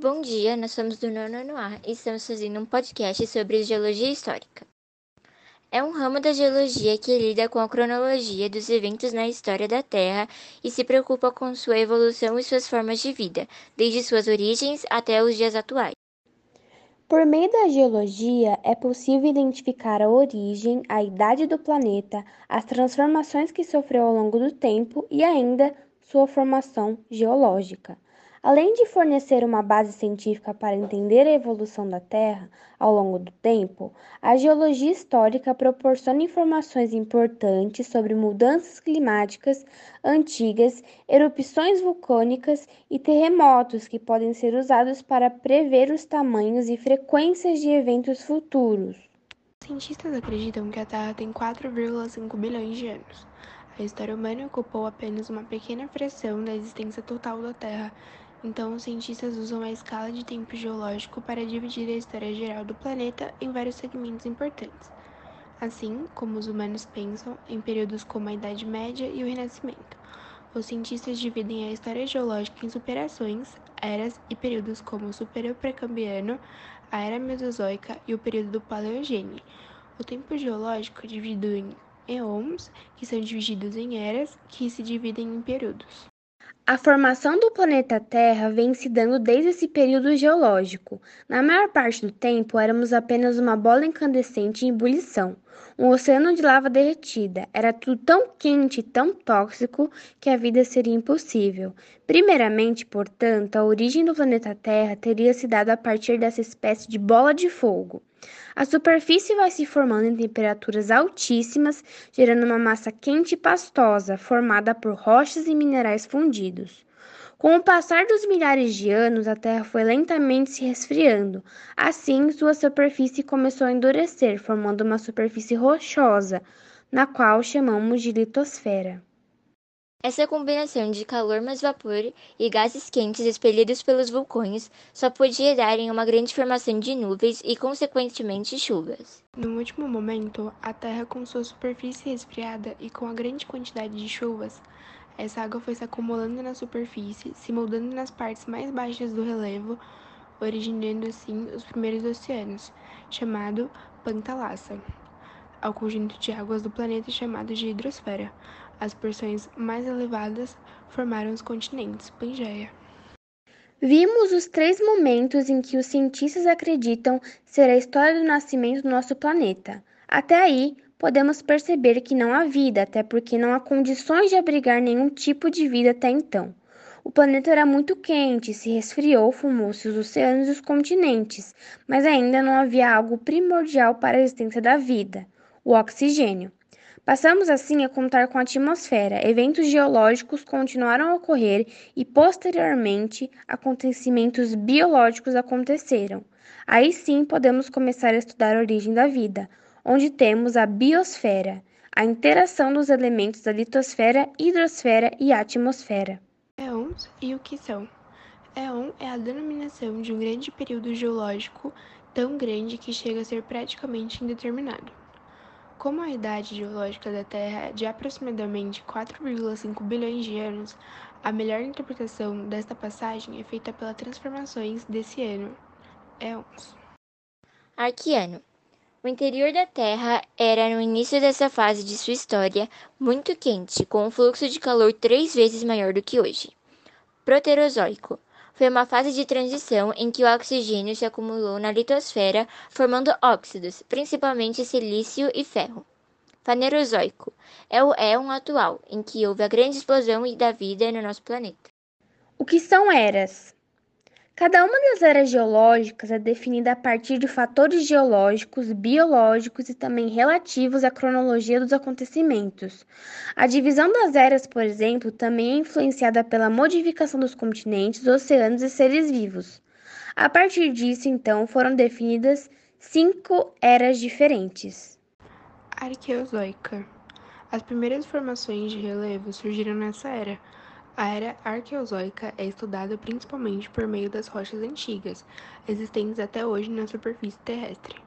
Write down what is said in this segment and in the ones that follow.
Bom dia, nós somos do Nono e estamos fazendo um podcast sobre geologia histórica. É um ramo da geologia que lida com a cronologia dos eventos na história da Terra e se preocupa com sua evolução e suas formas de vida, desde suas origens até os dias atuais. Por meio da geologia, é possível identificar a origem, a idade do planeta, as transformações que sofreu ao longo do tempo e ainda sua formação geológica. Além de fornecer uma base científica para entender a evolução da Terra ao longo do tempo, a geologia histórica proporciona informações importantes sobre mudanças climáticas antigas, erupções vulcânicas e terremotos que podem ser usados para prever os tamanhos e frequências de eventos futuros. Cientistas acreditam que a Terra tem 4,5 bilhões de anos. A história humana ocupou apenas uma pequena fração da existência total da Terra então, os cientistas usam a escala de tempo geológico para dividir a história geral do planeta em vários segmentos importantes, assim como os humanos pensam em períodos como a Idade Média e o Renascimento. Os cientistas dividem a história geológica em superações, eras e períodos como o Superior Precambiano, a Era Mesozoica e o período do Paleogene. O tempo geológico é dividido em eons, que são divididos em eras, que se dividem em períodos. A formação do planeta Terra vem se dando desde esse período geológico. Na maior parte do tempo, éramos apenas uma bola incandescente em ebulição, um oceano de lava derretida. Era tudo tão quente e tão tóxico que a vida seria impossível. Primeiramente, portanto, a origem do planeta Terra teria se dado a partir dessa espécie de bola de fogo. A superfície vai se formando em temperaturas altíssimas, gerando uma massa quente e pastosa, formada por rochas e minerais fundidos. Com o passar dos milhares de anos, a Terra foi lentamente se resfriando. Assim, sua superfície começou a endurecer, formando uma superfície rochosa, na qual chamamos de litosfera. Essa combinação de calor mais vapor e gases quentes expelidos pelos vulcões só podia dar em uma grande formação de nuvens e, consequentemente, chuvas. No último momento, a Terra, com sua superfície resfriada e com a grande quantidade de chuvas, essa água foi se acumulando na superfície, se moldando nas partes mais baixas do relevo, originando assim os primeiros oceanos, chamado Pantalassa, ao conjunto de águas do planeta chamado de hidrosfera. As porções mais elevadas formaram os continentes Pangeia. Vimos os três momentos em que os cientistas acreditam ser a história do nascimento do nosso planeta. Até aí, podemos perceber que não há vida, até porque não há condições de abrigar nenhum tipo de vida até então. O planeta era muito quente, se resfriou, formou-se os oceanos e os continentes, mas ainda não havia algo primordial para a existência da vida: o oxigênio. Passamos assim a contar com a atmosfera. Eventos geológicos continuaram a ocorrer e, posteriormente, acontecimentos biológicos aconteceram. Aí sim podemos começar a estudar a origem da vida, onde temos a biosfera, a interação dos elementos da litosfera, hidrosfera e atmosfera. Éons e o que são? Éon é a denominação de um grande período geológico tão grande que chega a ser praticamente indeterminado. Como a idade geológica da Terra é de aproximadamente 4,5 bilhões de anos, a melhor interpretação desta passagem é feita pelas transformações desse ano, éons. Arqueano. O interior da Terra era, no início dessa fase de sua história, muito quente, com um fluxo de calor três vezes maior do que hoje. Proterozoico. Foi uma fase de transição em que o oxigênio se acumulou na litosfera, formando óxidos, principalmente silício e ferro. Fanerozoico é o éon atual, em que houve a grande explosão da vida no nosso planeta. O que são eras? Cada uma das eras geológicas é definida a partir de fatores geológicos, biológicos e também relativos à cronologia dos acontecimentos. A divisão das eras, por exemplo, também é influenciada pela modificação dos continentes, oceanos e seres vivos. A partir disso, então, foram definidas cinco eras diferentes. Arqueozoica. As primeiras formações de relevo surgiram nessa era a era arqueozoica é estudada principalmente por meio das rochas antigas, existentes até hoje na superfície terrestre.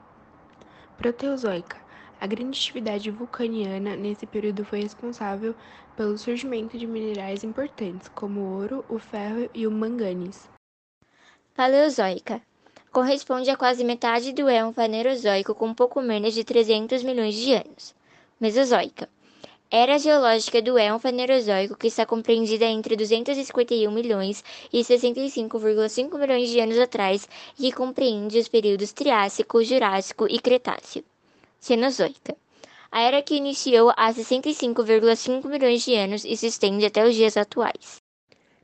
Proteozoica. A grande atividade vulcaniana nesse período foi responsável pelo surgimento de minerais importantes, como o ouro, o ferro e o manganês. Paleozoica. Corresponde a quase metade do éon Fanerozoico, com pouco menos de 300 milhões de anos. Mesozoica. Era geológica do éon Fanerozoico, que está compreendida entre 251 milhões e 65,5 milhões de anos atrás e que compreende os períodos Triássico, Jurássico e Cretáceo. Cenozoica. A era que iniciou há 65,5 milhões de anos e se estende até os dias atuais.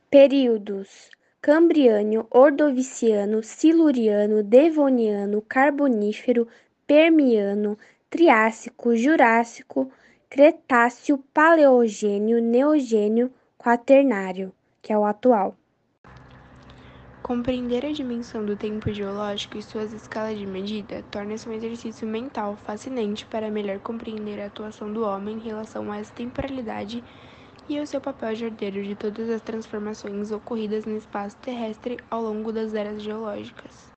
Períodos: Cambriano, Ordoviciano, Siluriano, Devoniano, Carbonífero, Permiano, Triássico, Jurássico, Cretáceo, Paleogênio, Neogênio, Quaternário, que é o atual. Compreender a dimensão do tempo geológico e suas escalas de medida torna-se um exercício mental fascinante para melhor compreender a atuação do homem em relação a essa temporalidade e o seu papel de herdeiro de todas as transformações ocorridas no espaço terrestre ao longo das eras geológicas.